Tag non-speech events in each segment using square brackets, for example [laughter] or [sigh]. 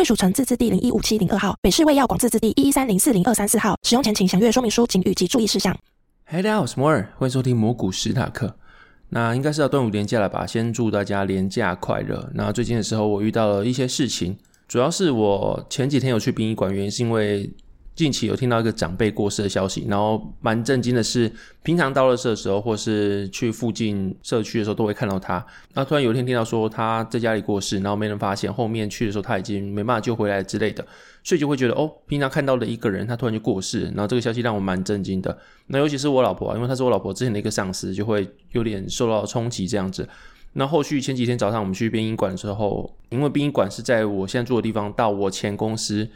贵属城自治地零一五七零二号，北市卫药广自治地一一三零四零二三四号。使用前请详阅说明书、警语及注意事项。嗨，大家好，我是摩尔，欢迎收听蘑菇史塔克。那应该是要端午连假了吧？先祝大家连假快乐。那最近的时候，我遇到了一些事情，主要是我前几天有去殡仪馆，原因是因为。近期有听到一个长辈过世的消息，然后蛮震惊的是，平常到垃圾的时候，或是去附近社区的时候，都会看到他。那突然有一天听到说他在家里过世，然后没人发现，后面去的时候他已经没办法救回来之类的，所以就会觉得哦，平常看到的一个人，他突然就过世，然后这个消息让我蛮震惊的。那尤其是我老婆，因为她是我老婆之前的一个上司，就会有点受到冲击这样子。那后续前几天早上我们去殡仪馆的时候，因为殡仪馆是在我现在住的地方到我前公司。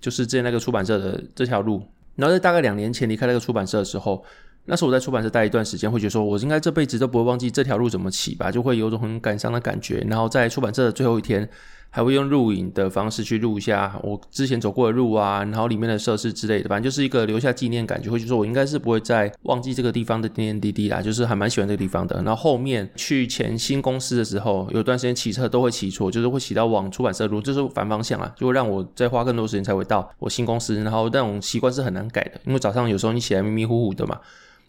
就是之前那个出版社的这条路，然后在大概两年前离开那个出版社的时候，那时候我在出版社待一段时间，会觉得说，我应该这辈子都不会忘记这条路怎么起吧，就会有种很感伤的感觉。然后在出版社的最后一天。还会用录影的方式去录一下我之前走过的路啊，然后里面的设施之类的，反正就是一个留下纪念感觉。会就说我应该是不会再忘记这个地方的点点滴滴啦，就是还蛮喜欢这个地方的。然后后面去前新公司的时候，有段时间骑车都会骑错，就是会骑到往出版社路，就是反方向啊，就会让我再花更多时间才会到我新公司。然后那种习惯是很难改的，因为早上有时候你起来迷迷糊糊的嘛，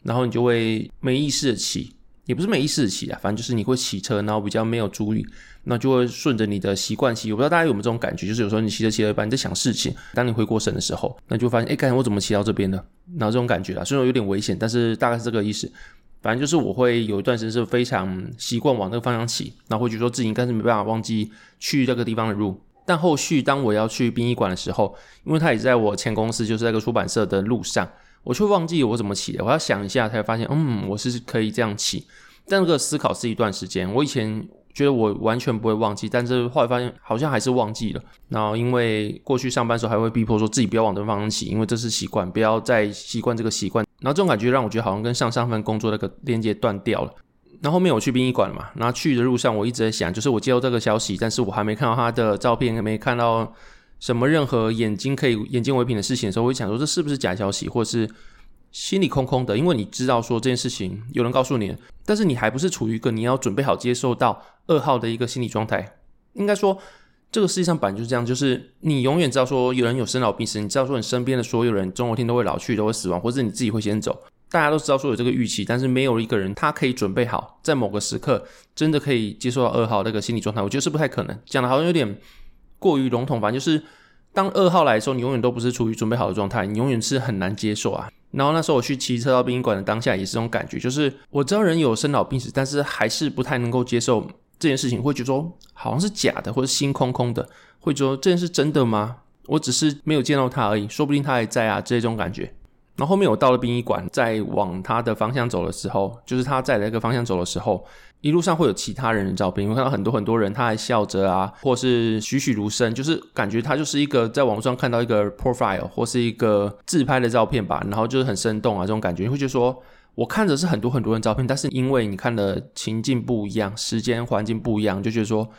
然后你就会没意识的骑。也不是没意识骑啊，反正就是你会骑车，然后比较没有注意，那就会顺着你的习惯骑。我不知道大家有没有这种感觉，就是有时候你骑着骑着一半，你在想事情，当你回过神的时候，那就发现，哎，刚才我怎么骑到这边的？然后这种感觉啊，虽然有点危险，但是大概是这个意思。反正就是我会有一段时间是非常习惯往那个方向骑，然后会觉得说自己应该是没办法忘记去这个地方的路。但后续当我要去殡仪馆的时候，因为它也在我前公司，就是那个出版社的路上。我却忘记我怎么起的，我要想一下才发现，嗯，我是可以这样起。但这个思考是一段时间。我以前觉得我完全不会忘记，但是后来发现好像还是忘记了。然后因为过去上班时候还会逼迫说自己不要往这方向起，因为这是习惯，不要再习惯这个习惯。然后这种感觉让我觉得好像跟上上份工作那个连接断掉了。然后后面我去殡仪馆了嘛，然后去的路上我一直在想，就是我接到这个消息，但是我还没看到他的照片，还没看到什么任何眼睛可以眼见为凭的事情的时候，我会想说这是不是假消息，或者是？心里空空的，因为你知道说这件事情有人告诉你，但是你还不是处于一个你要准备好接受到噩耗的一个心理状态。应该说，这个世界上本来就是这样，就是你永远知道说有人有生老病死，你知道说你身边的所有人总有一天都会老去，都会死亡，或者你自己会先走。大家都知道说有这个预期，但是没有一个人他可以准备好在某个时刻真的可以接受到噩耗那个心理状态。我觉得是不太可能，讲的好像有点过于笼统，反正就是当噩耗来的时候，你永远都不是处于准备好的状态，你永远是很难接受啊。然后那时候我去骑车到殡仪馆的当下，也是这种感觉，就是我知道人有生老病死，但是还是不太能够接受这件事情，会觉得说好像是假的，或者心空空的，会觉得这件事真的吗？我只是没有见到他而已，说不定他还在啊，这种感觉。然后后面我到了殡仪馆，在往他的方向走的时候，就是他在那个方向走的时候，一路上会有其他人的照片，你会看到很多很多人，他还笑着啊，或是栩栩如生，就是感觉他就是一个在网上看到一个 profile 或是一个自拍的照片吧，然后就是很生动啊，这种感觉，你会觉得说，我看着是很多很多人照片，但是因为你看的情境不一样，时间环境不一样，就觉得说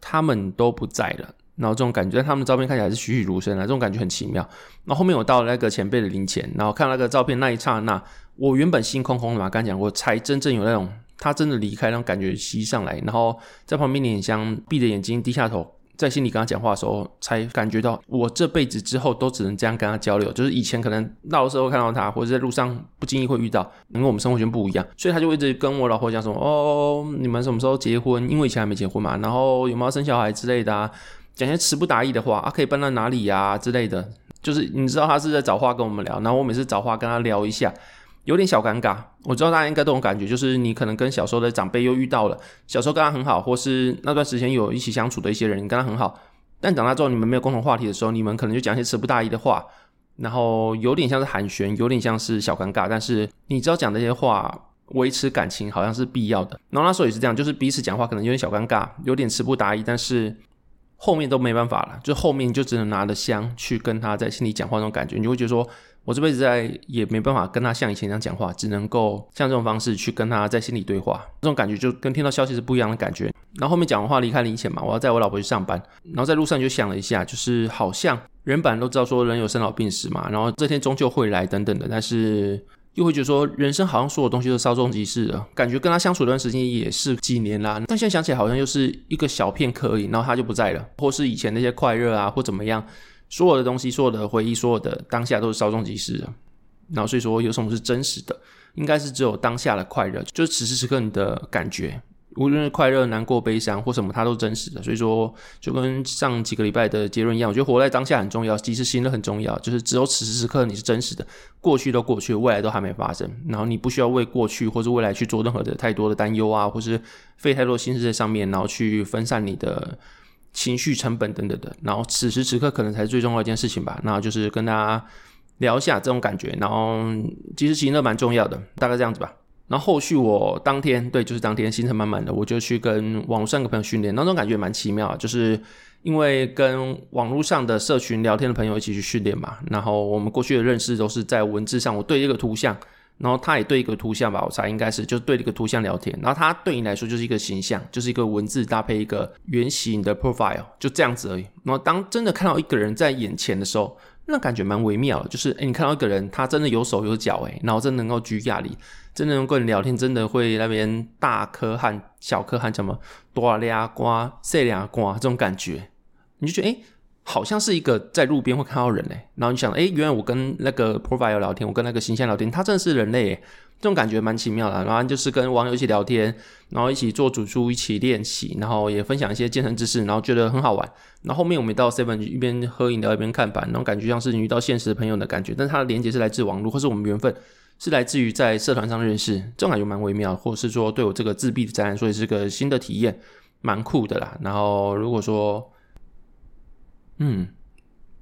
他们都不在了。然后这种感觉，他们照片看起来是栩栩如生啊，这种感觉很奇妙。然后后面我到了那个前辈的灵前，然后看那个照片那一刹那，我原本心空空的嘛，刚讲过，才真正有那种他真的离开那种感觉袭上来。然后在旁边点香，闭着眼睛，低下头，在心里跟他讲话的时候，才感觉到我这辈子之后都只能这样跟他交流。就是以前可能到的时候看到他，或者在路上不经意会遇到，因为我们生活圈不一样，所以他就一直跟我老婆讲说：“哦，你们什么时候结婚？因为以前还没结婚嘛。然后有没有生小孩之类的啊？”讲些词不达意的话啊，可以搬到哪里呀、啊、之类的，就是你知道他是在找话跟我们聊，然后我每次找话跟他聊一下，有点小尴尬。我知道大家应该都有感觉，就是你可能跟小时候的长辈又遇到了，小时候跟他很好，或是那段时间有一起相处的一些人，你跟他很好，但长大之后你们没有共同话题的时候，你们可能就讲些词不达意的话，然后有点像是寒暄，有点像是小尴尬，但是你知道讲这些话维持感情好像是必要的。然后那时候也是这样，就是彼此讲话可能有点小尴尬，有点词不达意，但是。后面都没办法了，就后面就只能拿着香去跟他在心里讲话那种感觉，你就会觉得说，我这辈子在也没办法跟他像以前一样讲话，只能够像这种方式去跟他在心里对话，这种感觉就跟听到消息是不一样的感觉。然后后面讲完话离开林前嘛，我要载我老婆去上班，然后在路上就想了一下，就是好像人本都知道说人有生老病死嘛，然后这天终究会来等等的，但是。又会觉得说，人生好像所有东西都稍纵即逝了，感觉跟他相处一段时间也是几年啦。但现在想起来，好像又是一个小片刻而已，然后他就不在了，或是以前那些快乐啊，或怎么样，所有的东西，所有的回忆，所有的当下都是稍纵即逝的。然后所以说，有什么是真实的，应该是只有当下的快乐，就是此时此刻你的感觉。无论是快乐、难过、悲伤或什么，它都真实的。所以说，就跟上几个礼拜的结论一样，我觉得活在当下很重要，及时行乐很重要。就是只有此时此刻你是真实的，过去都过去，未来都还没发生。然后你不需要为过去或是未来去做任何的太多的担忧啊，或是费太多心思在上面，然后去分散你的情绪成本等等的。然后此时此刻可能才是最重要一件事情吧。那就是跟大家聊一下这种感觉，然后及时行乐蛮重要的，大概这样子吧。然后后续我当天对，就是当天行程满满的，我就去跟网络上的朋友训练，那种感觉蛮奇妙，就是因为跟网络上的社群聊天的朋友一起去训练嘛。然后我们过去的认识都是在文字上，我对一个图像，然后他也对一个图像吧，我猜应该是就对一个图像聊天。然后他对你来说就是一个形象，就是一个文字搭配一个原形的 profile，就这样子而已。然后当真的看到一个人在眼前的时候，那感觉蛮微妙的，就是诶，你看到一个人，他真的有手有脚，诶，然后真的能够举哑铃，真的能跟你聊天，真的会那边大颗汗、小颗汗，什么多俩瓜、细俩瓜这种感觉，你就觉得诶，好像是一个在路边会看到人诶，然后你想，诶，原来我跟那个 profile 聊天，我跟那个形象聊天，他真的是人类诶。这种感觉蛮奇妙的，然后就是跟网友一起聊天，然后一起做主厨，一起练习，然后也分享一些健身知识，然后觉得很好玩。然后后面我们到 Seven 一边喝饮料一边看板，然后感觉像是你遇到现实的朋友的感觉，但是它的连接是来自网络，或是我们缘分是来自于在社团上认识，这种感觉蛮微妙，或者是说对我这个自闭的宅男说也是个新的体验，蛮酷的啦。然后如果说，嗯，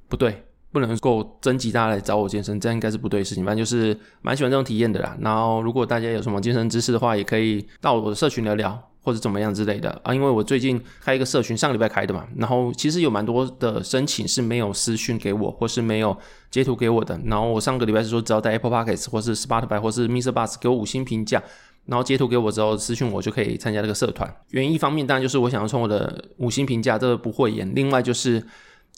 不对。不能够征集大家来找我健身，这样应该是不对的事情。反正就是蛮喜欢这种体验的啦。然后如果大家有什么健身知识的话，也可以到我的社群聊聊，或者怎么样之类的啊。因为我最近开一个社群，上个礼拜开的嘛。然后其实有蛮多的申请是没有私讯给我，或是没有截图给我的。然后我上个礼拜是说，只要在 Apple Podcasts 或是 Spotify 或是 Mr. Bus 给我五星评价，然后截图给我之后私讯我就可以参加这个社团。原因一方面当然就是我想要从我的五星评价这个不会演，另外就是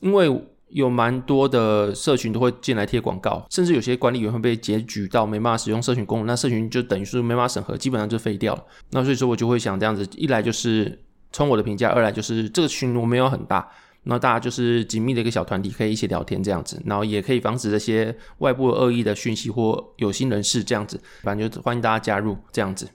因为。有蛮多的社群都会进来贴广告，甚至有些管理员会被检举到没办法使用社群功能，那社群就等于是没办法审核，基本上就废掉了。那所以说我就会想这样子，一来就是从我的评价，二来就是这个群我没有很大，那大家就是紧密的一个小团体，可以一起聊天这样子，然后也可以防止这些外部恶意的讯息或有心人士这样子，反正就欢迎大家加入这样子。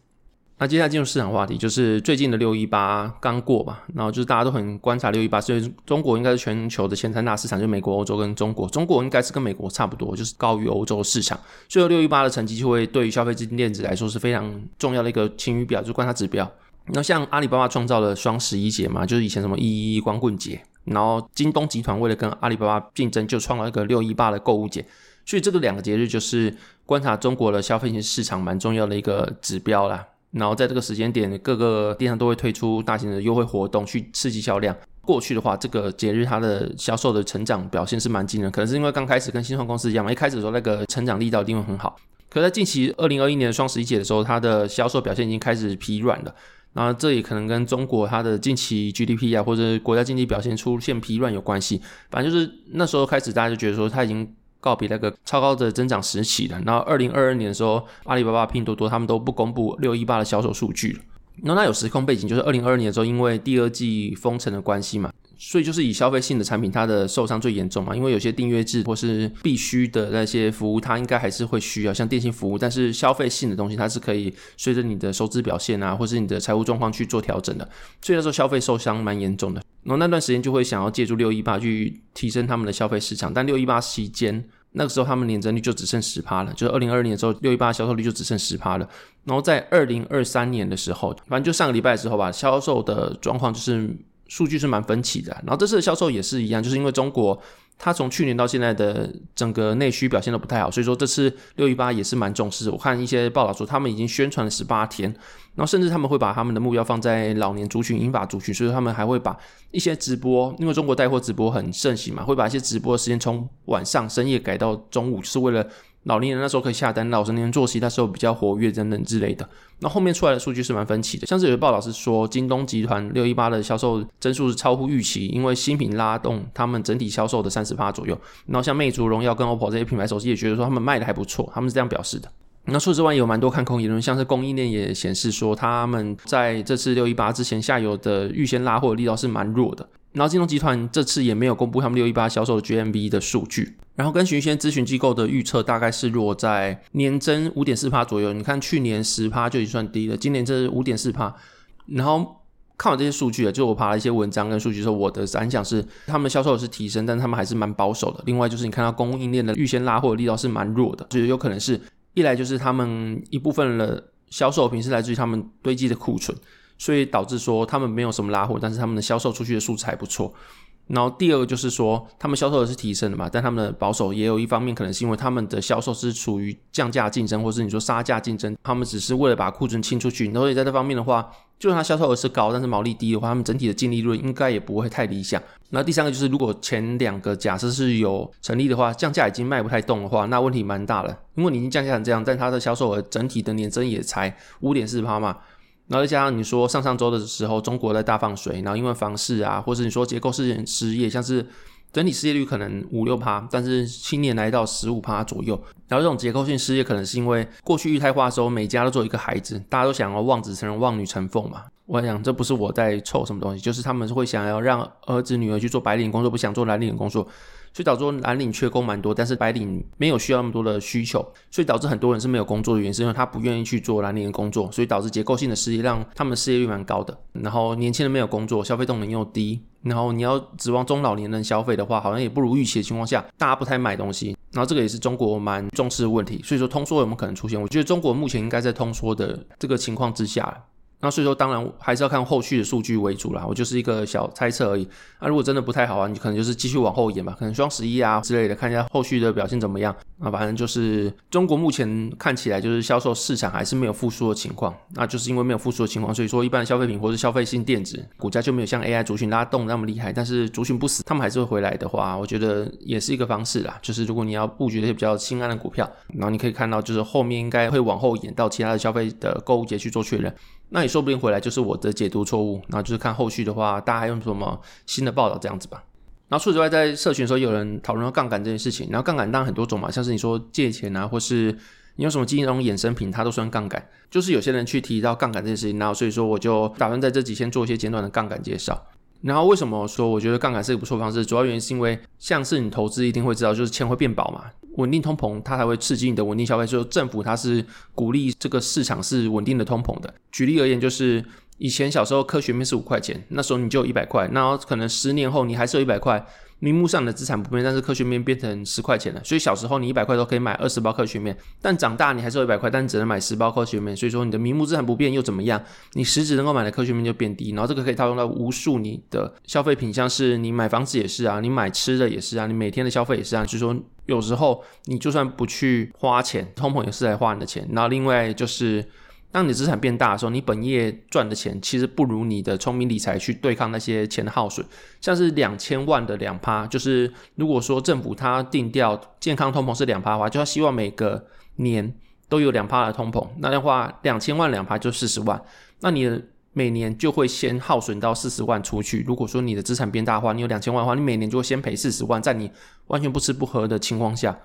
那接下来进入市场话题，就是最近的六一八刚过嘛，然后就是大家都很观察六一八，所以中国应该是全球的前三大市场，就美国、欧洲跟中国。中国应该是跟美国差不多，就是高于欧洲市场，所以六一八的成绩就会对于消费资金电子来说是非常重要的一个晴雨表，就观察指标。那像阿里巴巴创造了双十一节嘛，就是以前什么一一光棍节，然后京东集团为了跟阿里巴巴竞争，就创了一个六一八的购物节，所以这个两个节日就是观察中国的消费性市场蛮重要的一个指标啦。然后在这个时间点，各个电商都会推出大型的优惠活动去刺激销量。过去的话，这个节日它的销售的成长表现是蛮惊人，可能是因为刚开始跟新创公司一样嘛，一开始的时候那个成长力道一定会很好。可在近期二零二一年的双十一节的时候，它的销售表现已经开始疲软了。然后这也可能跟中国它的近期 GDP 啊，或者国家经济表现出现疲软有关系。反正就是那时候开始，大家就觉得说它已经。告别那个超高的增长时期了。然后，二零二二年的时候，阿里巴巴、拼多多他们都不公布六一八的销售数据了。然后，那有时空背景，就是二零二二年的时候，因为第二季封城的关系嘛，所以就是以消费性的产品，它的受伤最严重嘛。因为有些订阅制或是必须的那些服务，它应该还是会需要，像电信服务。但是消费性的东西，它是可以随着你的收支表现啊，或是你的财务状况去做调整的。所以那时候消费受伤蛮严重的。然后那段时间就会想要借助六一八去提升他们的消费市场，但六一八期间那个时候他们年增率就只剩十趴了，就是二零二二年的时候六一八销售率就只剩十趴了。然后在二零二三年的时候，反正就上个礼拜的时候吧，销售的状况就是数据是蛮分歧的。然后这次的销售也是一样，就是因为中国。他从去年到现在的整个内需表现都不太好，所以说这次六一八也是蛮重视。我看一些报道说，他们已经宣传了十八天，然后甚至他们会把他们的目标放在老年族群、英法族群，所以他们还会把一些直播，因为中国带货直播很盛行嘛，会把一些直播的时间从晚上深夜改到中午，是为了。老年人那时候可以下单，老年人作息那时候比较活跃等等之类的。那后面出来的数据是蛮分歧的，像是有的报道是说，京东集团六一八的销售增速是超乎预期，因为新品拉动他们整体销售的三十趴左右。然后像魅族、荣耀跟 OPPO 这些品牌手机也觉得说他们卖的还不错，他们是这样表示的。那除此之外，有蛮多看空言论，像是供应链也显示说，他们在这次六一八之前下游的预先拉货力道是蛮弱的。然后京东集团这次也没有公布他们六一八销售的 GMV 的数据，然后根据一些咨询机构的预测，大概是落在年增五点四趴左右。你看去年十趴就已经算低了，今年这是五点四趴。然后看完这些数据啊，就我爬了一些文章跟数据之后，我的感想是，他们销售是提升，但他们还是蛮保守的。另外就是你看到供应链的预先拉货力道是蛮弱的，就是有可能是一来就是他们一部分的销售品是来自于他们堆积的库存。所以导致说他们没有什么拉货，但是他们的销售出去的数字还不错。然后第二个就是说，他们销售额是提升的嘛，但他们的保守也有一方面可能是因为他们的销售是处于降价竞争，或是你说杀价竞争，他们只是为了把库存清出去。所以在这方面的话，就算它销售额是高，但是毛利低的话，他们整体的净利润应该也不会太理想。那第三个就是，如果前两个假设是有成立的话，降价已经卖不太动的话，那问题蛮大了，因为你已经降价成这样，但它的销售额整体的年增也才五点四趴嘛。然后再加上你说上上周的时候，中国在大放水，然后因为房市啊，或者你说结构式失业，像是整体失业率可能五六趴，但是青年来到十五趴左右。然后这种结构性失业可能是因为过去育胎化的时候，每家都做一个孩子，大家都想要望子成龙、望女成凤嘛。我想这不是我在凑什么东西，就是他们会想要让儿子女儿去做白领工作，不想做蓝领工作。所以导致蓝领缺工蛮多，但是白领没有需要那么多的需求，所以导致很多人是没有工作的原因，是因为他不愿意去做蓝领的工作，所以导致结构性的失业，让他们失业率蛮高的。然后年轻人没有工作，消费动能又低，然后你要指望中老年人消费的话，好像也不如预期的情况下，大家不太买东西。然后这个也是中国蛮重视的问题，所以说通缩有没有可能出现？我觉得中国目前应该在通缩的这个情况之下。那所以说，当然还是要看后续的数据为主啦。我就是一个小猜测而已。那如果真的不太好啊，你可能就是继续往后延吧，可能双十一啊之类的，看一下后续的表现怎么样。那反正就是中国目前看起来就是销售市场还是没有复苏的情况。那就是因为没有复苏的情况，所以说一般消费品或是消费性电子股价就没有像 AI 族群拉动那么厉害。但是族群不死，他们还是会回来的话，我觉得也是一个方式啦。就是如果你要布局那些比较心安的股票，然后你可以看到，就是后面应该会往后延到其他的消费的购物节去做确认。那也说不定回来就是我的解读错误，然后就是看后续的话，大家还有什么新的报道这样子吧。然后除此之外，在社群的时候有人讨论到杠杆这件事情，然后杠杆当然很多种嘛，像是你说借钱啊，或是你用什么金融衍生品，它都算杠杆。就是有些人去提到杠杆这件事情，然后所以说我就打算在这几天做一些简短的杠杆介绍。然后为什么说我觉得杠杆是个不错方式？主要原因是因为像是你投资一定会知道，就是钱会变薄嘛。稳定通膨，它才会刺激你的稳定消费。就是政府它是鼓励这个市场是稳定的通膨的。举例而言，就是以前小时候科学面是五块钱，那时候你就有一百块，那可能十年后你还是有一百块。名目上的资产不变，但是科学面变成十块钱了。所以小时候你一百块都可以买二十包科学面，但长大你还是有一百块，但只能买十包科学面。所以说你的名目资产不变又怎么样？你实质能够买的科学面就变低。然后这个可以套用到无数你的消费品，像是你买房子也是啊，你买吃的也是啊，你每天的消费也是啊。就是说有时候你就算不去花钱，通膨也是来花你的钱。然后另外就是。当你的资产变大的时候，你本业赚的钱其实不如你的聪明理财去对抗那些钱的耗损。像是两千万的两趴，就是如果说政府它定调健康通膨是两趴的话，就要希望每个年都有两趴的通膨。那的话，两千万两趴就四十万，那你每年就会先耗损到四十万出去。如果说你的资产变大的话，你有两千万的话，你每年就会先赔四十万，在你完全不吃不喝的情况下。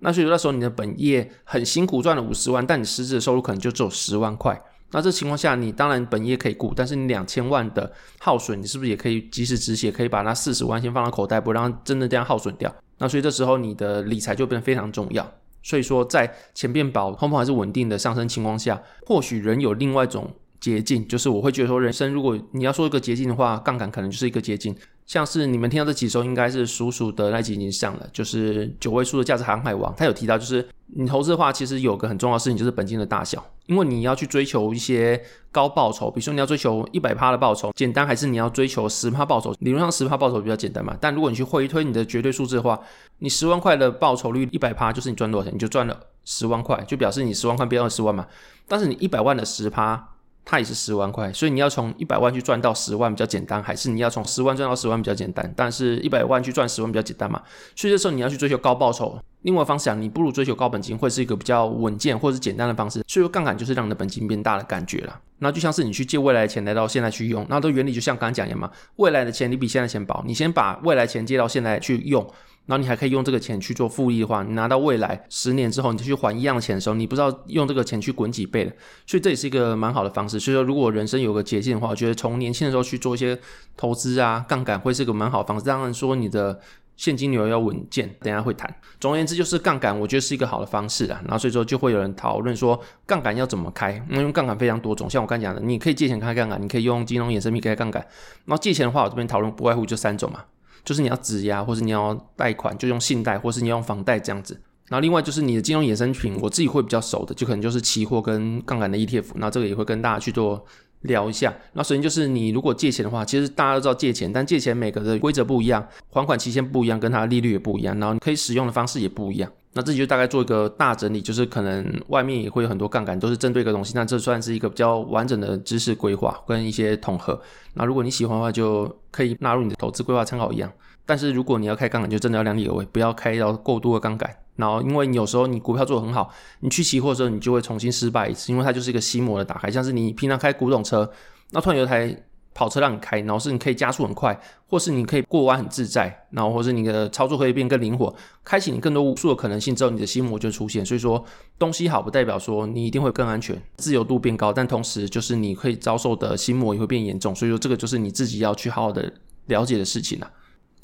那所以那时候你的本业很辛苦赚了五十万，但你实质的收入可能就只有十万块。那这情况下，你当然本业可以顾，但是你两千万的耗损，你是不是也可以及时止血？可以把那四十万先放到口袋，不让真的这样耗损掉。那所以这时候你的理财就变得非常重要。所以说，在钱变薄、通膨还是稳定的上升情况下，或许人有另外一种捷径，就是我会觉得说，人生如果你要说一个捷径的话，杠杆可能就是一个捷径。像是你们听到这几周，应该是叔叔的那集已经上了，就是九位数的价值航海王，他有提到，就是你投资的话，其实有个很重要的事情，就是本金的大小。因为你要去追求一些高报酬，比如说你要追求一百趴的报酬，简单还是你要追求十趴报酬？理论上十趴报酬比较简单嘛，但如果你去回推你的绝对数字的话，你十万块的报酬率一百趴，就是你赚多少钱，你就赚了十万块，就表示你十万块变二十万嘛。但是你一百万的十趴。它也是十万块，所以你要从一百万去赚到十万比较简单，还是你要从十万赚到十万比较简单？但是一百万去赚十万比较简单嘛？所以这时候你要去追求高报酬。另外方向，你不如追求高本金，会是一个比较稳健或是简单的方式。所以杠杆就是让你的本金变大的感觉了。那就像是你去借未来的钱来到现在去用，那这原理就像刚刚讲一样嘛。未来的钱你比现在钱薄，你先把未来钱借到现在去用。然后你还可以用这个钱去做复利的话，你拿到未来十年之后，你就去还一样的钱的时候，你不知道用这个钱去滚几倍了。所以这也是一个蛮好的方式。所以说，如果人生有个捷径的话，我觉得从年轻的时候去做一些投资啊，杠杆会是一个蛮好的方式。当然说你的现金流要稳健，等下会谈。总而言之，就是杠杆，我觉得是一个好的方式啊。然后所以说就会有人讨论说，杠杆要怎么开？因为杠杆非常多种，像我刚才讲的，你可以借钱开杠杆，你可以用金融衍生品开杠杆。然后借钱的话，我这边讨论不外乎就三种嘛。就是你要质押，或是你要贷款，就用信贷，或是你要用房贷这样子。然后另外就是你的金融衍生品，我自己会比较熟的，就可能就是期货跟杠杆的 ETF。那这个也会跟大家去做聊一下。那首先就是你如果借钱的话，其实大家都知道借钱，但借钱每个的规则不一样，还款期限不一样，跟它的利率也不一样，然后你可以使用的方式也不一样。那这就大概做一个大整理，就是可能外面也会有很多杠杆，都是针对一个东西。那这算是一个比较完整的知识规划跟一些统合。那如果你喜欢的话，就可以纳入你的投资规划参考一样。但是如果你要开杠杆，就真的要量力而为，不要开到过多的杠杆。然后，因为你有时候你股票做得很好，你去期货的时候，你就会重新失败一次，因为它就是一个心魔的打开。像是你平常开古董车，那突然有台。跑车让你开，然后是你可以加速很快，或是你可以过弯很自在，然后或是你的操作可以变更灵活，开启你更多无数的可能性之后，你的心魔就出现。所以说东西好不代表说你一定会更安全，自由度变高，但同时就是你可以遭受的心魔也会变严重。所以说这个就是你自己要去好好的了解的事情了。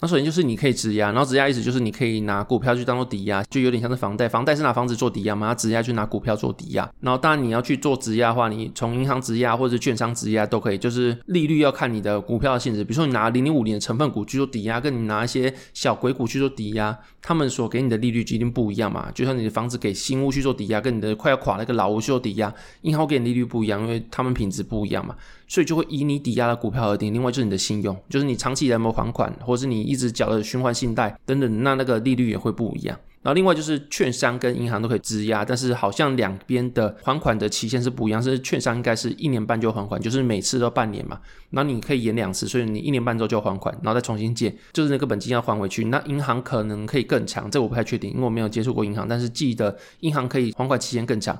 那首先就是你可以质押，然后质押意思就是你可以拿股票去当做抵押，就有点像是房贷，房贷是拿房子做抵押嘛，质押就拿股票做抵押。然后当然你要去做质押的话，你从银行质押或者券商质押都可以，就是利率要看你的股票的性质。比如说你拿零零五零的成分股去做抵押，跟你拿一些小鬼股去做抵押，他们所给你的利率一定不一样嘛。就像你的房子给新屋去做抵押，跟你的快要垮那个老屋去做抵押，银行给你利率不一样，因为他们品质不一样嘛。所以就会以你抵押的股票而定。另外就是你的信用，就是你长期有没有还款，或者是你一直缴的循环信贷等等，那那个利率也会不一样。然后另外就是券商跟银行都可以质押，但是好像两边的还款的期限是不一样。是券商应该是一年半就还款，就是每次都半年嘛。然后你可以延两次，所以你一年半之后就还款，然后再重新借，就是那个本金要还回去。那银行可能可以更长，这我不太确定，因为我没有接触过银行，但是记得银行可以还款期限更长。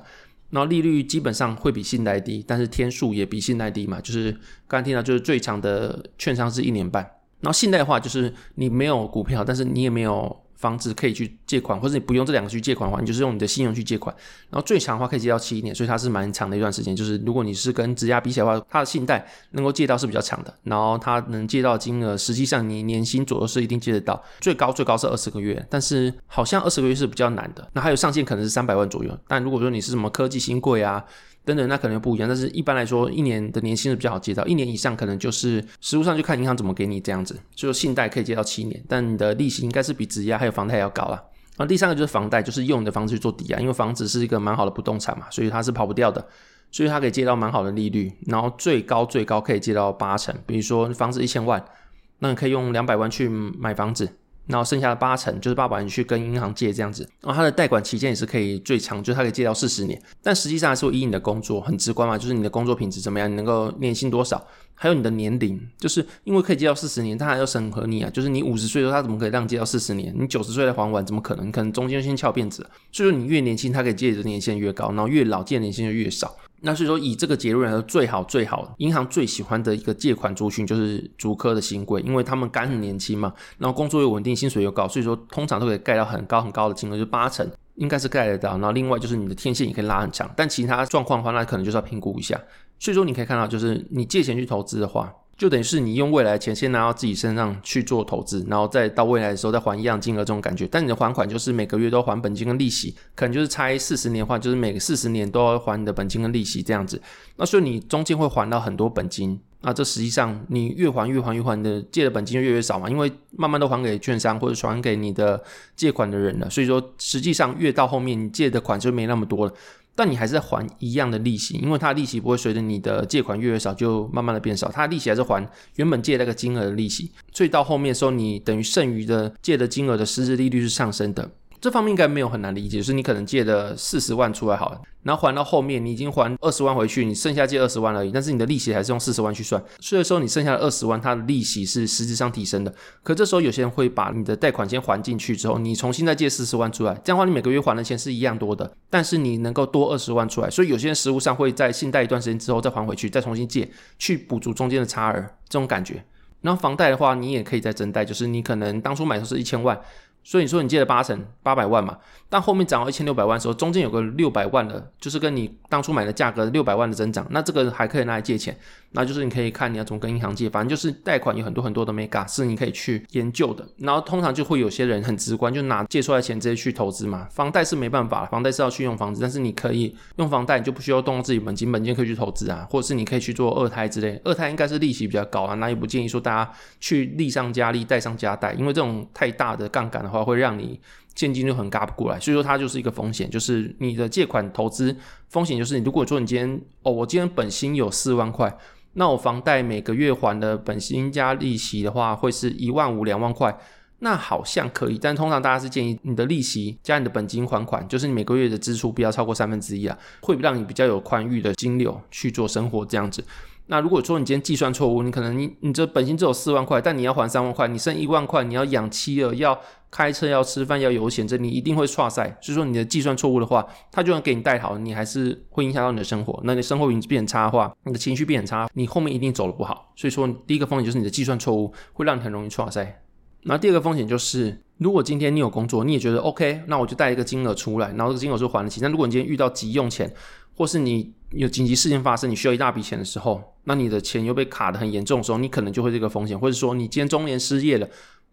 然后利率基本上会比信贷低，但是天数也比信贷低嘛。就是刚刚听到，就是最长的券商是一年半。然后信贷的话，就是你没有股票，但是你也没有。房子可以去借款，或者你不用这两个去借款的话，你就是用你的信用去借款。然后最长的话可以借到七年，所以它是蛮长的一段时间。就是如果你是跟质押比起来的话，它的信贷能够借到是比较长的。然后它能借到金额，实际上你年薪左右是一定借得到，最高最高是二十个月，但是好像二十个月是比较难的。那还有上限可能是三百万左右。但如果说你是什么科技新贵啊，等等，那可能不一样，但是一般来说，一年的年薪是比较好借到，一年以上可能就是实物上就看银行怎么给你这样子。所以说信贷可以借到七年，但你的利息应该是比质押还有房贷要高啦。那第三个就是房贷，就是用你的房子去做抵押，因为房子是一个蛮好的不动产嘛，所以它是跑不掉的，所以它可以借到蛮好的利率，然后最高最高可以借到八成。比如说房子一千万，那你可以用两百万去买房子。然后剩下的八成就是爸爸你去跟银行借这样子，然后他的贷款期间也是可以最长，就是它可以借到四十年。但实际上还是以你的工作很直观嘛，就是你的工作品质怎么样，你能够年薪多少，还有你的年龄，就是因为可以借到四十年，他还要审核你啊，就是你五十岁的时候他怎么可以让你借到四十年？你九十岁才还完，怎么可能？可能中间先翘辫子。所以说你越年轻，他可以借的年限越高，然后越老借的年限就越少。那所以说，以这个结论来说，最好最好，银行最喜欢的一个借款族群就是竹科的新贵，因为他们刚很年轻嘛，然后工作又稳定，薪水又高，所以说通常都可以盖到很高很高的金额，就八成应该是盖得到。然后另外就是你的天线也可以拉很长，但其他状况的话，那可能就是要评估一下。所以说你可以看到，就是你借钱去投资的话。就等于是你用未来钱先拿到自己身上去做投资，然后再到未来的时候再还一样金额这种感觉。但你的还款就是每个月都还本金跟利息，可能就是拆四十年的话，就是每个四十年都要还你的本金跟利息这样子。那所以你中间会还到很多本金，那这实际上你越还越还越还的借的本金就越越少嘛，因为慢慢都还给券商或者还给你的借款的人了。所以说实际上越到后面你借的款就没那么多了。但你还是在还一样的利息，因为它的利息不会随着你的借款越来越少就慢慢的变少，它的利息还是还原本借那个金额的利息，所以到后面的时候，你等于剩余的借的金额的实质利率是上升的。这方面应该没有很难理解，就是你可能借了四十万出来好了，然后还到后面你已经还二十万回去，你剩下借二十万而已，但是你的利息还是用四十万去算，所以说你剩下的二十万，它的利息是实质上提升的。可这时候有些人会把你的贷款先还进去之后，你重新再借四十万出来，这样的话你每个月还的钱是一样多的，但是你能够多二十万出来，所以有些人实务上会在信贷一段时间之后再还回去，再重新借去补足中间的差额，这种感觉。然后房贷的话，你也可以再增贷，就是你可能当初买的是一千万。所以你说你借了八成八百万嘛，但后面涨到一千六百万的时候，中间有个六百万的，就是跟你当初买的价格六百万的增长，那这个还可以拿来借钱，那就是你可以看你要怎么跟银行借，反正就是贷款有很多很多的 mega 是你可以去研究的。然后通常就会有些人很直观，就拿借出来的钱直接去投资嘛。房贷是没办法，房贷是要去用房子，但是你可以用房贷，你就不需要动用自己本金，本金可以去投资啊，或者是你可以去做二胎之类。二胎应该是利息比较高啊，那也不建议说大家去利上加利，贷上加贷，因为这种太大的杠杆的话会让你。现金就很嘎不过来，所以说它就是一个风险，就是你的借款投资风险，就是你如果说你今天哦，我今天本薪有四万块，那我房贷每个月还的本薪加利息的话，会是一万五两万块，那好像可以，但通常大家是建议你的利息加你的本金还款，就是你每个月的支出不要超过三分之一啊，会让你比较有宽裕的金流去做生活这样子。那如果说你今天计算错误，你可能你你这本金只有四万块，但你要还三万块，你剩一万块，你要养妻儿，要开车，要吃饭，要油钱，这你一定会挫赛。所以说你的计算错误的话，他就算给你贷好，你还是会影响到你的生活。那你生活运气变差的话，你的情绪变很差，你后面一定走得不好。所以说第一个风险就是你的计算错误会让你很容易挫赛。那第二个风险就是，如果今天你有工作，你也觉得 OK，那我就贷一个金额出来，然后这个金额就还得起。但如果你今天遇到急用钱，或是你有紧急事件发生，你需要一大笔钱的时候，那你的钱又被卡得很严重的时候，你可能就会这个风险，或者说你今天中年失业了，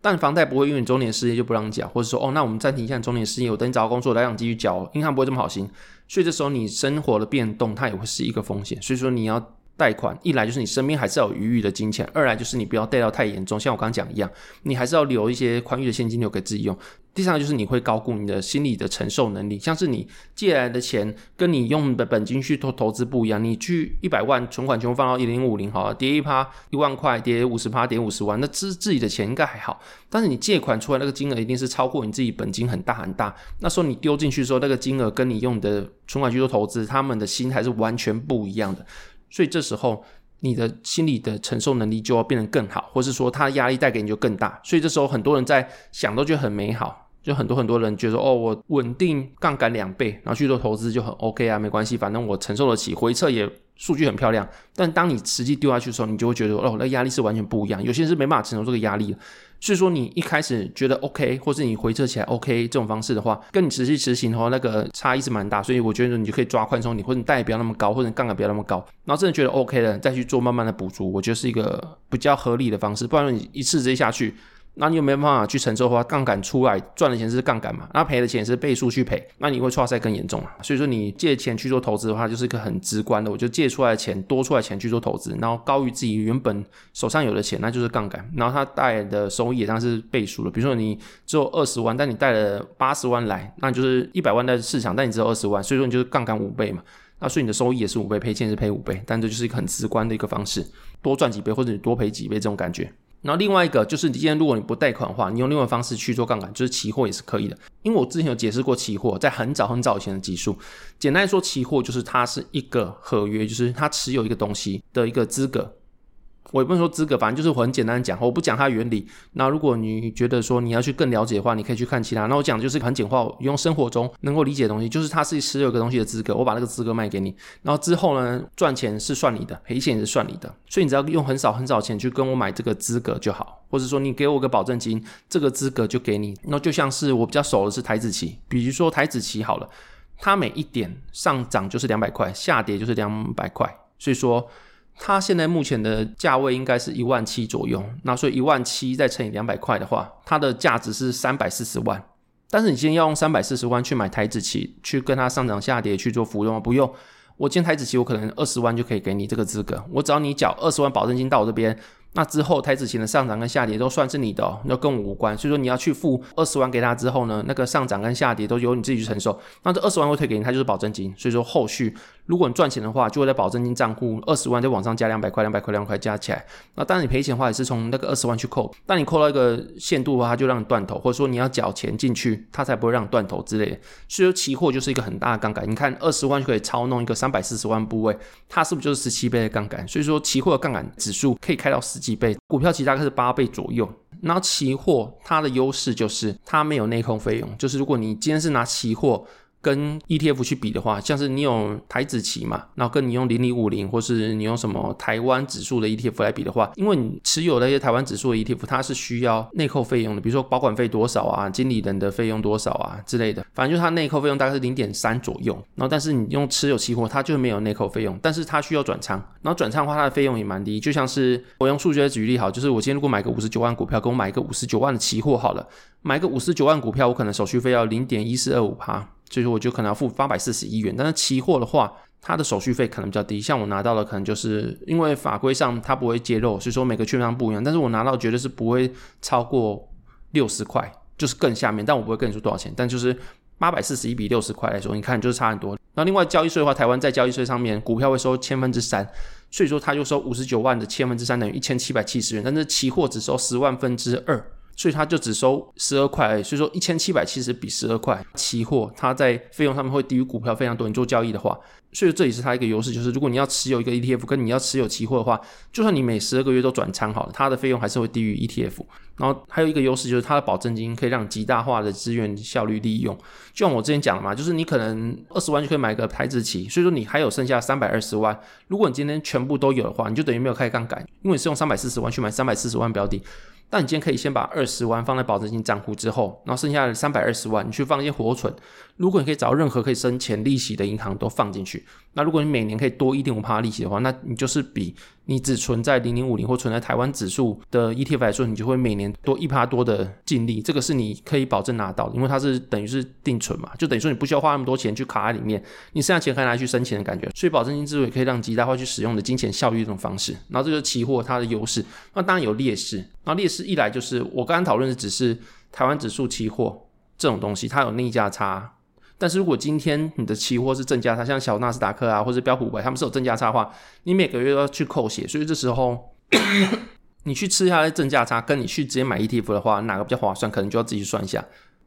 但房贷不会因为你中年失业就不让你缴，或者说哦，那我们暂停一下中年失业，我等你找到工作来让你继续缴，银行不会这么好心，所以这时候你生活的变动它也会是一个风险，所以说你要。贷款一来就是你身边还是要有余裕的金钱，二来就是你不要贷到太严重，像我刚刚讲一样，你还是要留一些宽裕的现金流给自己用。第三个就是你会高估你的心理的承受能力，像是你借来的钱跟你用的本金去投投资不一样，你去一百万存款全部放到一零五零好了，跌一趴一万块，跌五十趴跌五十万，那自自己的钱应该还好，但是你借款出来那个金额一定是超过你自己本金很大很大，那时候你丢进去的时候那个金额跟你用的存款去做投资，他们的心还是完全不一样的。所以这时候，你的心理的承受能力就要变得更好，或是说，他的压力带给你就更大。所以这时候，很多人在想都觉得很美好，就很多很多人觉得哦，我稳定杠杆两倍，然后去做投资就很 OK 啊，没关系，反正我承受得起，回撤也数据很漂亮。但当你实际丢下去的时候，你就会觉得哦，那压力是完全不一样。有些人是没办法承受这个压力的。所以说，你一开始觉得 OK，或是你回撤起来 OK 这种方式的话，跟你实际执行的话，那个差异是蛮大。所以我觉得你就可以抓宽松，你或者你贷也不要那么高，或者杠杆不要那么高，然后真的觉得 OK 了，再去做慢慢的补足，我觉得是一个比较合理的方式。不然你一次直接下去。那你有没有办法去承受的话，杠杆出来赚的钱是杠杆嘛？那赔的钱是倍数去赔，那你会挫赛更严重啊。所以说你借钱去做投资的话，就是一个很直观的，我就借出来的钱多出来钱去做投资，然后高于自己原本手上有的钱，那就是杠杆。然后它带来的收益也当是倍数的。比如说你只有二十万，但你带了八十万来，那就是一百万在市场，但你只有二十万，所以说你就是杠杆五倍嘛。那所以你的收益也是五倍，赔钱是赔五倍，但这就是一个很直观的一个方式，多赚几倍或者你多赔几倍这种感觉。然后另外一个就是，你今天如果你不贷款的话，你用另外方式去做杠杆，就是期货也是可以的。因为我之前有解释过期货，在很早很早以前的技术，简单来说，期货就是它是一个合约，就是它持有一个东西的一个资格。我也不能说资格，反正就是我很简单讲，我不讲它原理。那如果你觉得说你要去更了解的话，你可以去看其他。那我讲的就是很简化，用生活中能够理解的东西，就是它是持有个东西的资格，我把那个资格卖给你，然后之后呢，赚钱是算你的，赔钱也是算你的。所以你只要用很少很少钱去跟我买这个资格就好，或者说你给我个保证金，这个资格就给你。那就像是我比较熟的是台子期，比如说台子期好了，它每一点上涨就是两百块，下跌就是两百块，所以说。它现在目前的价位应该是一万七左右，那所以一万七再乘以两百块的话，它的价值是三百四十万。但是你今天要用三百四十万去买台子期，去跟它上涨下跌去做浮动吗？不用，我今天台子期我可能二十万就可以给你这个资格，我只要你缴二十万保证金到我这边，那之后台子期的上涨跟下跌都算是你的哦，那跟我无关。所以说你要去付二十万给他之后呢，那个上涨跟下跌都由你自己去承受。那这二十万我退给你，它就是保证金。所以说后续如果你赚钱的话，就会在保证金账户二十万再往上加两百块，两百块两百块加起来。那当然你赔钱的话，也是从那个二十万去扣。但你扣到一个限度的话，它就让你断头，或者说你要缴钱进去，它才不会让你断头之类的。所以说期货就是一个很大的杠杆。你看二十万就可以操弄一个三百四十万部位，它是不是就是十七倍的杠杆？所以说期货的杠杆指数可以开到十几倍，股票其实大概是八倍左右。然后期货它的优势就是它没有内控费用，就是如果你今天是拿期货。跟 ETF 去比的话，像是你有台指期嘛，然后跟你用零零五零，或是你用什么台湾指数的 ETF 来比的话，因为你持有那些台湾指数的 ETF，它是需要内扣费用的，比如说保管费多少啊，经理人的费用多少啊之类的，反正就是它内扣费用大概是零点三左右。然后但是你用持有期货，它就没有内扣费用，但是它需要转仓，然后转仓的话，它的费用也蛮低。就像是我用数学举例好，就是我今天如果买个五十九万股票，跟我买一个五十九万的期货好了，买个五十九万股票，我可能手续费要零点一四二五趴。所以说我就可能要付八百四十一元，但是期货的话，它的手续费可能比较低。像我拿到的可能就是因为法规上它不会揭露，所以说每个券商不一样。但是我拿到绝对是不会超过六十块，就是更下面。但我不会跟你说多少钱，但就是八百四十一比六十块来说，你看就是差很多。那另外交易税的话，台湾在交易税上面，股票会收千分之三，所以说它就收五十九万的千分之三等于一千七百七十元，但是期货只收十万分之二。所以它就只收十二块，所以说一千七百七十比十二块，期货它在费用上面会低于股票非常多。你做交易的话，所以这也是它一个优势，就是如果你要持有一个 ETF，跟你要持有期货的话，就算你每十二个月都转仓好了，它的费用还是会低于 ETF。然后还有一个优势就是它的保证金可以让极大化的资源效率利用。就像我之前讲的嘛，就是你可能二十万就可以买个台指期，所以说你还有剩下三百二十万，如果你今天全部都有的话，你就等于没有开杠杆，因为你是用三百四十万去买三百四十万标的。但你今天可以先把二十万放在保证金账户之后，然后剩下的三百二十万你去放一些活存。如果你可以找任何可以生钱利息的银行都放进去。那如果你每年可以多一点五趴利息的话，那你就是比你只存在零零五零或存在台湾指数的 ETF 来说，你就会每年多一趴多的净利。这个是你可以保证拿到的，因为它是等于是定存嘛，就等于说你不需要花那么多钱去卡在里面，你剩下钱可以拿去生钱的感觉。所以保证金制度也可以让极大化去使用的金钱效率这种方式。然后这就是期货它的优势，那当然有劣势。那劣势一来就是我刚刚讨论的只是台湾指数期货这种东西，它有逆价差。但是如果今天你的期货是正价差，像小纳斯达克啊，或者标普五百，他们是有正价差的话，你每个月都要去扣血，所以这时候 [coughs] 你去吃下来正价差，跟你去直接买 ETF 的话，哪个比较划算？可能就要自己算一下。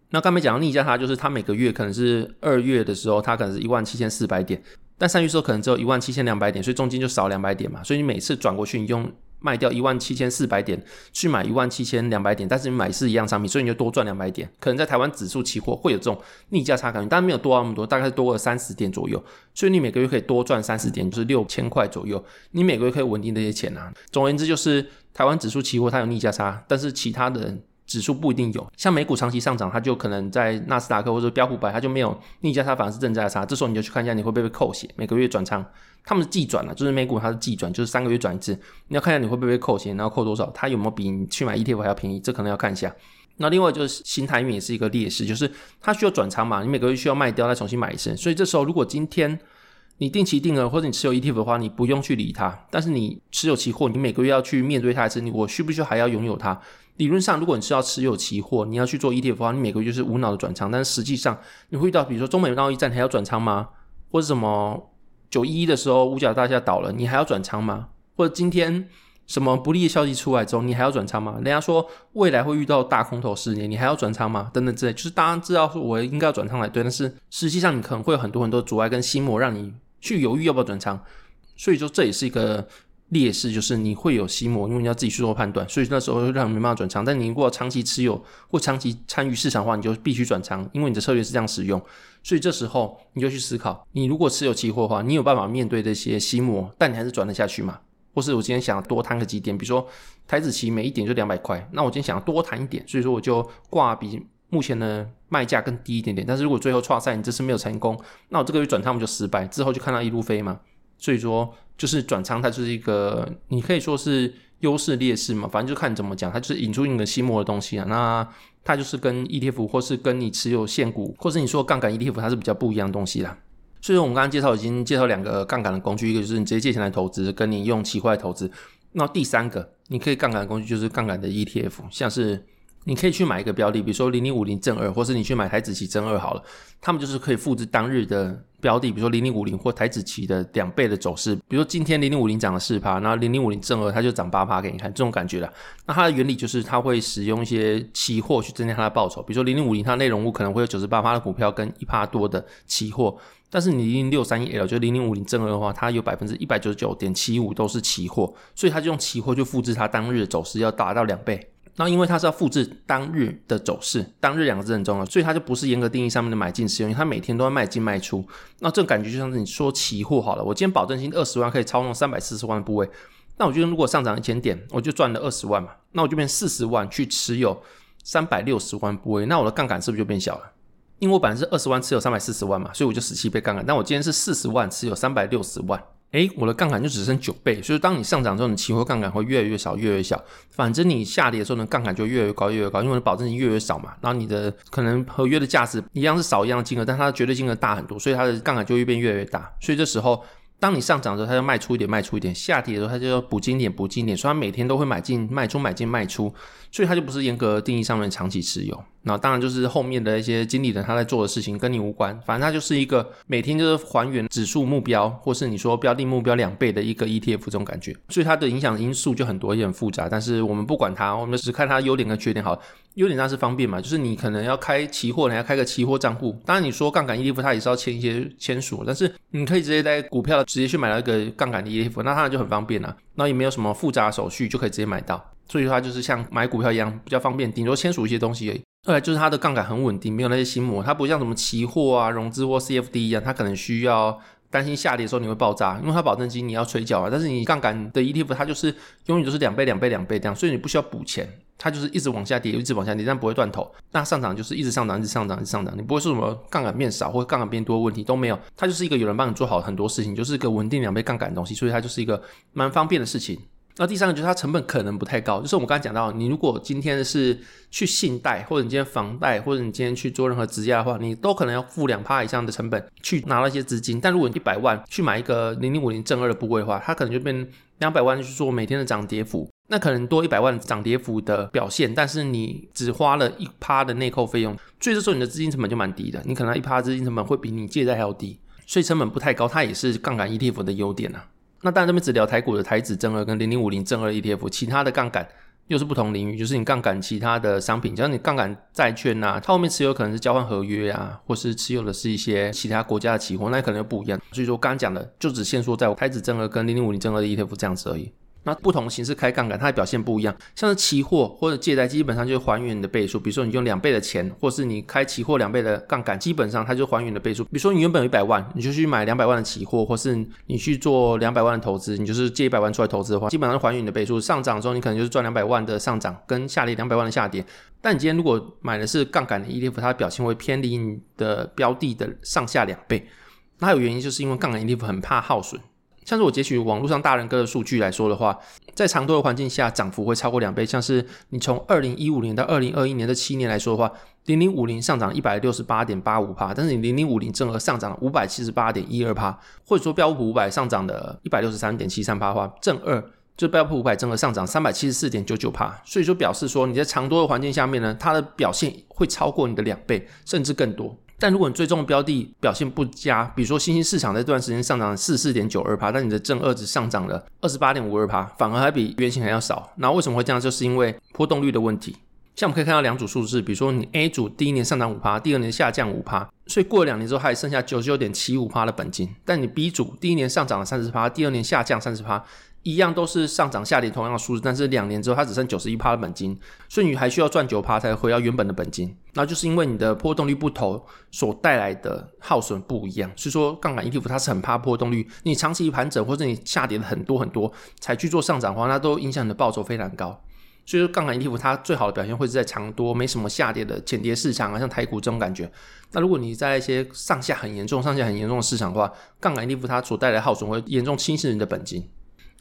那刚才讲到逆价差，就是它每个月可能是二月的时候，它可能是一万七千四百点，但三月时候可能只有一万七千两百点，所以中间就少两百点嘛，所以你每次转过去，你用。卖掉一万七千四百点去买一万七千两百点，但是你买是一样商品，所以你就多赚两百点。可能在台湾指数期货会有这种逆价差感觉，但没有多那么多，大概是多个三十点左右。所以你每个月可以多赚三十点，就是六千块左右。你每个月可以稳定这些钱啊。总而言之，就是台湾指数期货它有逆价差，但是其他的指数不一定有。像美股长期上涨，它就可能在纳斯达克或者标普百，它就没有逆价差，反而是正价差。这时候你就去看一下你会不会被扣血，每个月转仓。他们是季转了，就是美股它是季转，就是三个月转一次。你要看一下你会不会被扣钱，然后扣多少，它有没有比你去买 ETF 还要便宜，这可能要看一下。那另外就是新台币也是一个劣势，就是它需要转仓嘛，你每个月需要卖掉再重新买一次。所以这时候如果今天你定期定额或者你持有 ETF 的话，你不用去理它。但是你持有期货，你每个月要去面对它一次，你我需不需要还要拥有它？理论上，如果你是要持有期货，你要去做 ETF 的话，你每个月就是无脑的转仓。但是实际上你会遇到，比如说中美贸易战还要转仓吗？或者什么？九一一的时候，五角大厦倒了，你还要转仓吗？或者今天什么不利的消息出来之后，你还要转仓吗？人家说未来会遇到大空头十年，你还要转仓吗？等等之类，就是大家知道说我应该要转仓来对，但是实际上你可能会有很多很多阻碍跟心魔，让你去犹豫要不要转仓。所以说这也是一个劣势，就是你会有心魔，因为你要自己去做判断，所以那时候让你没办法转仓。但你如果长期持有或长期参与市场的话，你就必须转仓，因为你的策略是这样使用。所以这时候你就去思考，你如果持有期货的话，你有办法面对这些心魔，但你还是转得下去吗？或是我今天想多摊个几点，比如说台子期每一点就两百块，那我今天想要多摊一点，所以说我就挂比目前的卖价更低一点点。但是如果最后挫赛你这次没有成功，那我这个月转仓我就失败，之后就看到一路飞嘛。所以说就是转仓它就是一个你可以说是优势劣势嘛，反正就看你怎么讲，它就是引出一个心魔的东西啊。那它就是跟 ETF 或是跟你持有现股，或是你说杠杆 ETF，它是比较不一样的东西啦。所以说我们刚刚介绍已经介绍两个杠杆的工具，一个就是你直接借钱来投资，跟你用期货来投资。那第三个你可以杠杆的工具就是杠杆的 ETF，像是。你可以去买一个标的，比如说零零五零正二，或是你去买台指期正二好了，他们就是可以复制当日的标的，比如说零零五零或台指期的两倍的走势。比如说今天零零五零涨了四趴，然后零零五零正二它就涨八趴给你看，这种感觉啦。那它的原理就是它会使用一些期货去增加它的报酬，比如说零零五零它内容物可能会有九十八趴的股票跟一趴多的期货，但是你零零六三一 L 就零零五零正二的话，它有百分之一百九十九点七五都是期货，所以它就用期货去复制它当日的走势，要达到两倍。那因为它是要复制当日的走势，当日两个字很重要，所以它就不是严格定义上面的买进使用，它每天都要卖进卖出。那这种感觉就像是你说期货好了，我今天保证金二十万可以操纵三百四十万的部位，那我觉得如果上涨一千点，我就赚了二十万嘛，那我就变四十万去持有三百六十万部位，那我的杠杆是不是就变小了？因为我本来是二十万持有三百四十万嘛，所以我就十七倍杠杆，但我今天是四十万持有三百六十万。诶，我的杠杆就只剩九倍，所以当你上涨之后，你期货杠杆会越来越少，越来越小。反正你下跌的时候呢，杠杆就越来越高，越来越高，因为你保证金越来越少嘛。然后你的可能合约的价值一样是少一样的金额，但它的绝对金额大很多，所以它的杠杆就会变越来越大。所以这时候。当你上涨的时候，它就卖出一点，卖出一点；下跌的时候，它就要补进点，补进点。所以它每天都会买进、卖出、买进、卖出，所以它就不是严格定义上面长期持有。那当然就是后面的一些经理人他在做的事情跟你无关，反正它就是一个每天就是还原指数目标，或是你说标的目标两倍的一个 ETF 这种感觉。所以它的影响因素就很多，也很复杂。但是我们不管它，我们只看它优点跟缺点。好。优点那是方便嘛，就是你可能要开期货，你要开个期货账户。当然你说杠杆 ETF 它也是要签一些签署，但是你可以直接在股票直接去买到一个杠杆的 ETF，那当然就很方便了。那也没有什么复杂的手续，就可以直接买到。所以它就是像买股票一样比较方便，顶多签署一些东西而已。二来就是它的杠杆很稳定，没有那些心魔，它不像什么期货啊、融资或 CFD 一样，它可能需要。担心下跌的时候你会爆炸，因为它保证金你要催缴啊。但是你杠杆的 ETF 它就是永远都是两倍、两倍、两倍这样，所以你不需要补钱，它就是一直往下跌，一直往下跌，但不会断头。那上涨就是一直上涨、一直上涨、一直上涨，你不会说什么杠杆变少或杠杆变多的问题都没有。它就是一个有人帮你做好很多事情，就是一个稳定两倍杠杆的东西，所以它就是一个蛮方便的事情。那第三个就是它成本可能不太高，就是我们刚才讲到，你如果今天是去信贷，或者你今天房贷，或者你今天去做任何质押的话，你都可能要付两趴以上的成本去拿到一些资金。但如果你一百万去买一个零零五零正二的部位的话，它可能就变两百万去做每天的涨跌幅，那可能多一百万涨跌幅的表现，但是你只花了一趴的内扣费用，所以这时候你的资金成本就蛮低的，你可能一趴资金成本会比你借贷还要低，所以成本不太高，它也是杠杆 ETF 的优点啊。那当然，这边只聊台股的台指正二跟零零五零正二 ETF，其他的杠杆又是不同领域，就是你杠杆其他的商品，像你杠杆债券呐，它后面持有可能是交换合约啊，或是持有的是一些其他国家的期货，那可能又不一样。所以说，刚刚讲的就只限缩在台指正二跟零零五零正二的 ETF 这样子而已。那不同形式开杠杆，它的表现不一样。像是期货或者借贷，基本上就是还原你的倍数。比如说你用两倍的钱，或是你开期货两倍的杠杆，基本上它就还原的倍数。比如说你原本有一百万，你就去买两百万的期货，或是你去做两百万的投资，你就是借一百万出来投资的话，基本上还原你的倍数。上涨的时候你可能就是赚两百万的上涨，跟下跌两百万的下跌。但你今天如果买的是杠杆的 ETF，它的表现会偏离你的标的的上下两倍。那有原因就是因为杠杆 ETF 很怕耗损。像是我截取网络上大人哥的数据来说的话，在长多的环境下，涨幅会超过两倍。像是你从二零一五年到二零二一年这七年来说的话，零零五零上涨一百六十八点八五帕，但是你零零五零正额上涨了五百七十八点一二帕，或者说标普五百上涨的一百六十三点七三帕的话，正二就标普五百正二上涨三百七十四点九九帕，所以说表示说你在长多的环境下面呢，它的表现会超过你的两倍，甚至更多。但如果你最终的标的表现不佳，比如说新兴市场在这段时间上涨了四四点九二趴，但你的正二只上涨了二十八点五二趴，反而还比原型还要少。那为什么会这样？就是因为波动率的问题。像我们可以看到两组数字，比如说你 A 组第一年上涨五趴，第二年下降五趴，所以过了两年之后还剩下九十九点七五趴的本金。但你 B 组第一年上涨了三十趴，第二年下降三十趴。一样都是上涨下跌同样的数字，但是两年之后它只剩九十一趴的本金，所以你还需要赚九趴才回到原本的本金。那就是因为你的波动率不同所带来的耗损不一样。所以说杠杆 ETF 它是很怕波动率，你长期盘整或者你下跌了很多很多才去做上涨的话，那都影响你的报酬非常高。所以说杠杆 ETF 它最好的表现会是在长多没什么下跌的浅跌市场啊，像台股这种感觉。那如果你在一些上下很严重、上下很严重的市场的话，杠杆 ETF 它所带来耗损会严重侵蚀你的本金。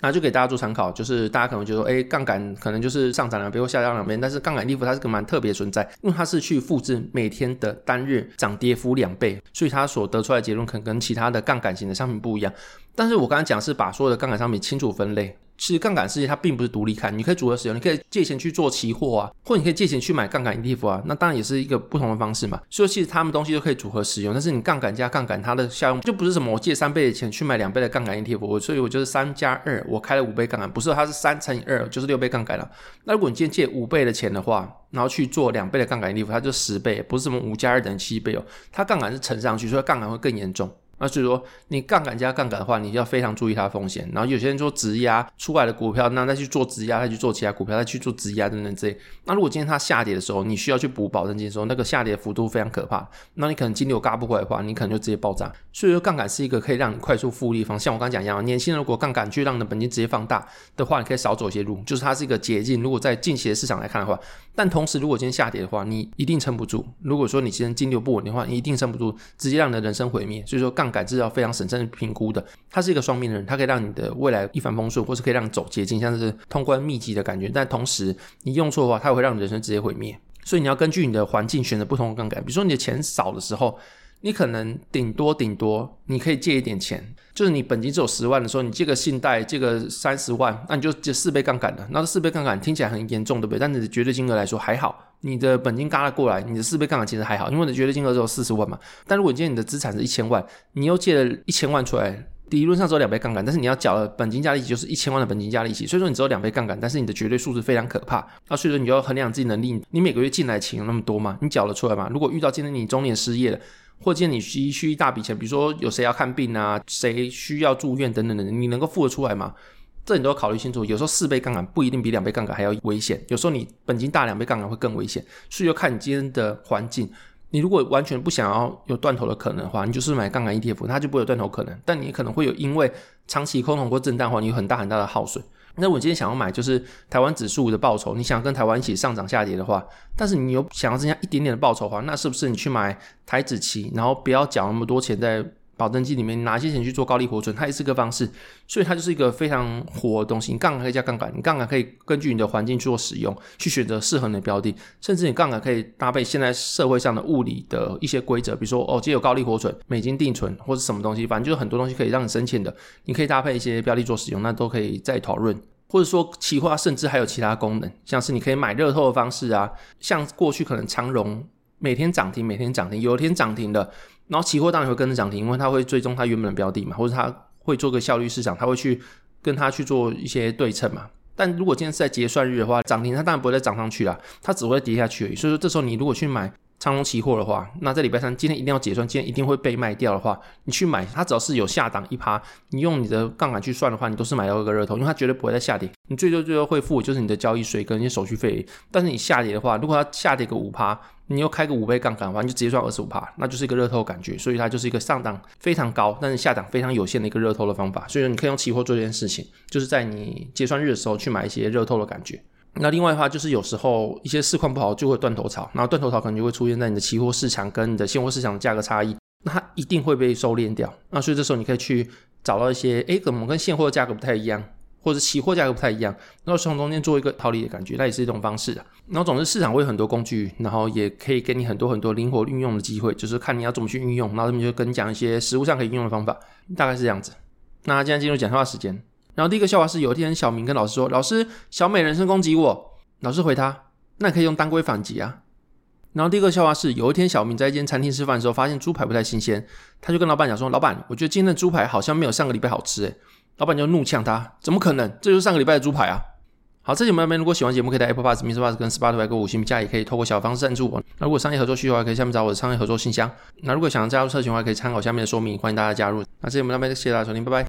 那就给大家做参考，就是大家可能觉得哎，杠杆可能就是上涨两倍或下降两边，但是杠杆利幅它是个蛮特别的存在，因为它是去复制每天的单日涨跌幅两倍，所以它所得出来的结论可能跟其他的杠杆型的商品不一样。但是我刚才讲是把所有的杠杆商品清楚分类，其实杠杆世界它并不是独立看，你可以组合使用，你可以借钱去做期货啊，或者你可以借钱去买杠杆 ETF 啊，那当然也是一个不同的方式嘛。所以其实他们东西都可以组合使用，但是你杠杆加杠杆，它的效用就不是什么我借三倍的钱去买两倍的杠杆 ETF，我所以我就是三加二，我开了五倍杠杆，不是，它是三乘以二就是六倍杠杆了。那如果你今天借五倍的钱的话，然后去做两倍的杠杆 ETF，它就十倍，不是什么五加二等于七倍哦，它杠杆是乘上去，所以杠杆会更严重。那所以说，你杠杆加杠杆的话，你要非常注意它的风险。然后有些人说质押出来的股票，那再去做质押，再去做其他股票，再去做质押等等之类。那如果今天它下跌的时候，你需要去补保证金的时候，那个下跌幅度非常可怕。那你可能金流嘎不回来的话，你可能就直接爆炸。所以说，杠杆是一个可以让你快速复利方。像我刚刚讲一样，年轻人如果杠杆去让你的本金直接放大的话，你可以少走一些路，就是它是一个捷径。如果在近期的市场来看的话，但同时如果今天下跌的话，你一定撑不住。如果说你今天金流不稳的话，你一定撑不住，直接让你的人生毁灭。所以说，杠杆是要非常审。慎评估的，他是一个双面人，他可以让你的未来一帆风顺，或是可以让你走捷径，像是通关秘籍的感觉。但同时，你用错的话，它会让你人生直接毁灭。所以你要根据你的环境选择不同的杠杆。比如说你的钱少的时候，你可能顶多顶多你可以借一点钱，就是你本金只有十万的时候，你借个信贷借个三十万，那你就借四倍杠杆了。那这四倍杠杆听起来很严重，对不对？但你的绝对金额来说还好。你的本金嘎了过来，你的四倍杠杆其实还好，因为你的绝对金额只有四十万嘛。但如果你今天你的资产是一千万，你又借了一千万出来，理论上只有两倍杠杆，但是你要缴的本金加利息就是一千万的本金加利息，所以说你只有两倍杠杆，但是你的绝对数字非常可怕。那所以说你要衡量自己能力，你每个月进来钱有那么多吗？你缴得出来吗？如果遇到今天你中年失业了，或者你急需一大笔钱，比如说有谁要看病啊，谁需要住院等等等，你能够付得出来吗？这你都要考虑清楚，有时候四倍杠杆不一定比两倍杠杆还要危险，有时候你本金大两倍杠杆会更危险，所以要看你今天的环境。你如果完全不想要有断头的可能的话，你就是买杠杆 ETF，它就不会有断头可能。但你可能会有因为长期空头或震荡的话，你有很大很大的耗损。那我今天想要买就是台湾指数的报酬，你想跟台湾一起上涨下跌的话，但是你又想要增加一点点的报酬的话，那是不是你去买台指期，然后不要缴那么多钱在保证金里面拿些钱去做高利活存，它也是个方式，所以它就是一个非常活的东西。你杠杆可以加杠杆，你杠杆可以根据你的环境去做使用，去选择适合你的标的，甚至你杠杆可以搭配现在社会上的物理的一些规则，比如说哦，今天有高利活存、美金定存或者什么东西，反正就是很多东西可以让你生钱的，你可以搭配一些标的做使用，那都可以再讨论。或者说期货甚至还有其他功能，像是你可以买热透的方式啊，像过去可能长荣每天涨停，每天涨停，有一天涨停的。然后期货当然会跟着涨停，因为它会追踪它原本的标的嘛，或者它会做个效率市场，它会去跟它去做一些对称嘛。但如果今天是在结算日的话，涨停它当然不会再涨上去了，它只会跌下去。所以说这时候你如果去买长荣期货的话，那在礼拜三今天一定要结算，今天一定会被卖掉的话，你去买它只要是有下档一趴，你用你的杠杆去算的话，你都是买到一个热头，因为它绝对不会再下跌，你最多最多会付就是你的交易税跟一些手续费。但是你下跌的话，如果它下跌个五趴。你又开个五倍杠杆反正，就直接赚二十五趴，那就是一个热透的感觉，所以它就是一个上档非常高，但是下档非常有限的一个热透的方法。所以说你可以用期货做这件事情，就是在你结算日的时候去买一些热透的感觉。那另外的话，就是有时候一些市况不好就会断头潮，然后断头潮可能就会出现在你的期货市场跟你的现货市场的价格差异，那它一定会被收敛掉。那所以这时候你可以去找到一些，诶，怎么跟现货的价格不太一样？或者期货价格不太一样，然后从中间做一个套利的感觉，那也是一种方式啊。然后总之市场会有很多工具，然后也可以给你很多很多灵活运用的机会，就是看你要怎么去运用。然后他们就跟你讲一些实物上可以运用的方法，大概是这样子。那现在进入讲笑话时间。然后第一个笑话是有一天小明跟老师说：“老师，小美人身攻击我。”老师回他：“那可以用当归反击啊。”然后第二个笑话是有一天小明在一间餐厅吃饭的时候，发现猪排不太新鲜，他就跟老板讲说：“老板，我觉得今天的猪排好像没有上个礼拜好吃。”诶老板就怒呛他：“怎么可能？这就是上个礼拜的猪排啊！”好，这节目那边如果喜欢节目，可以在 Apple Pass、Mr. Pass 跟 Spotify 给五星评价，也可以透过小方式赞助我。那如果商业合作需求的话，可以下面找我的商业合作信箱。那如果想要加入社群的话，可以参考下面的说明，欢迎大家加入。那这节目那边谢谢大家收听，拜拜。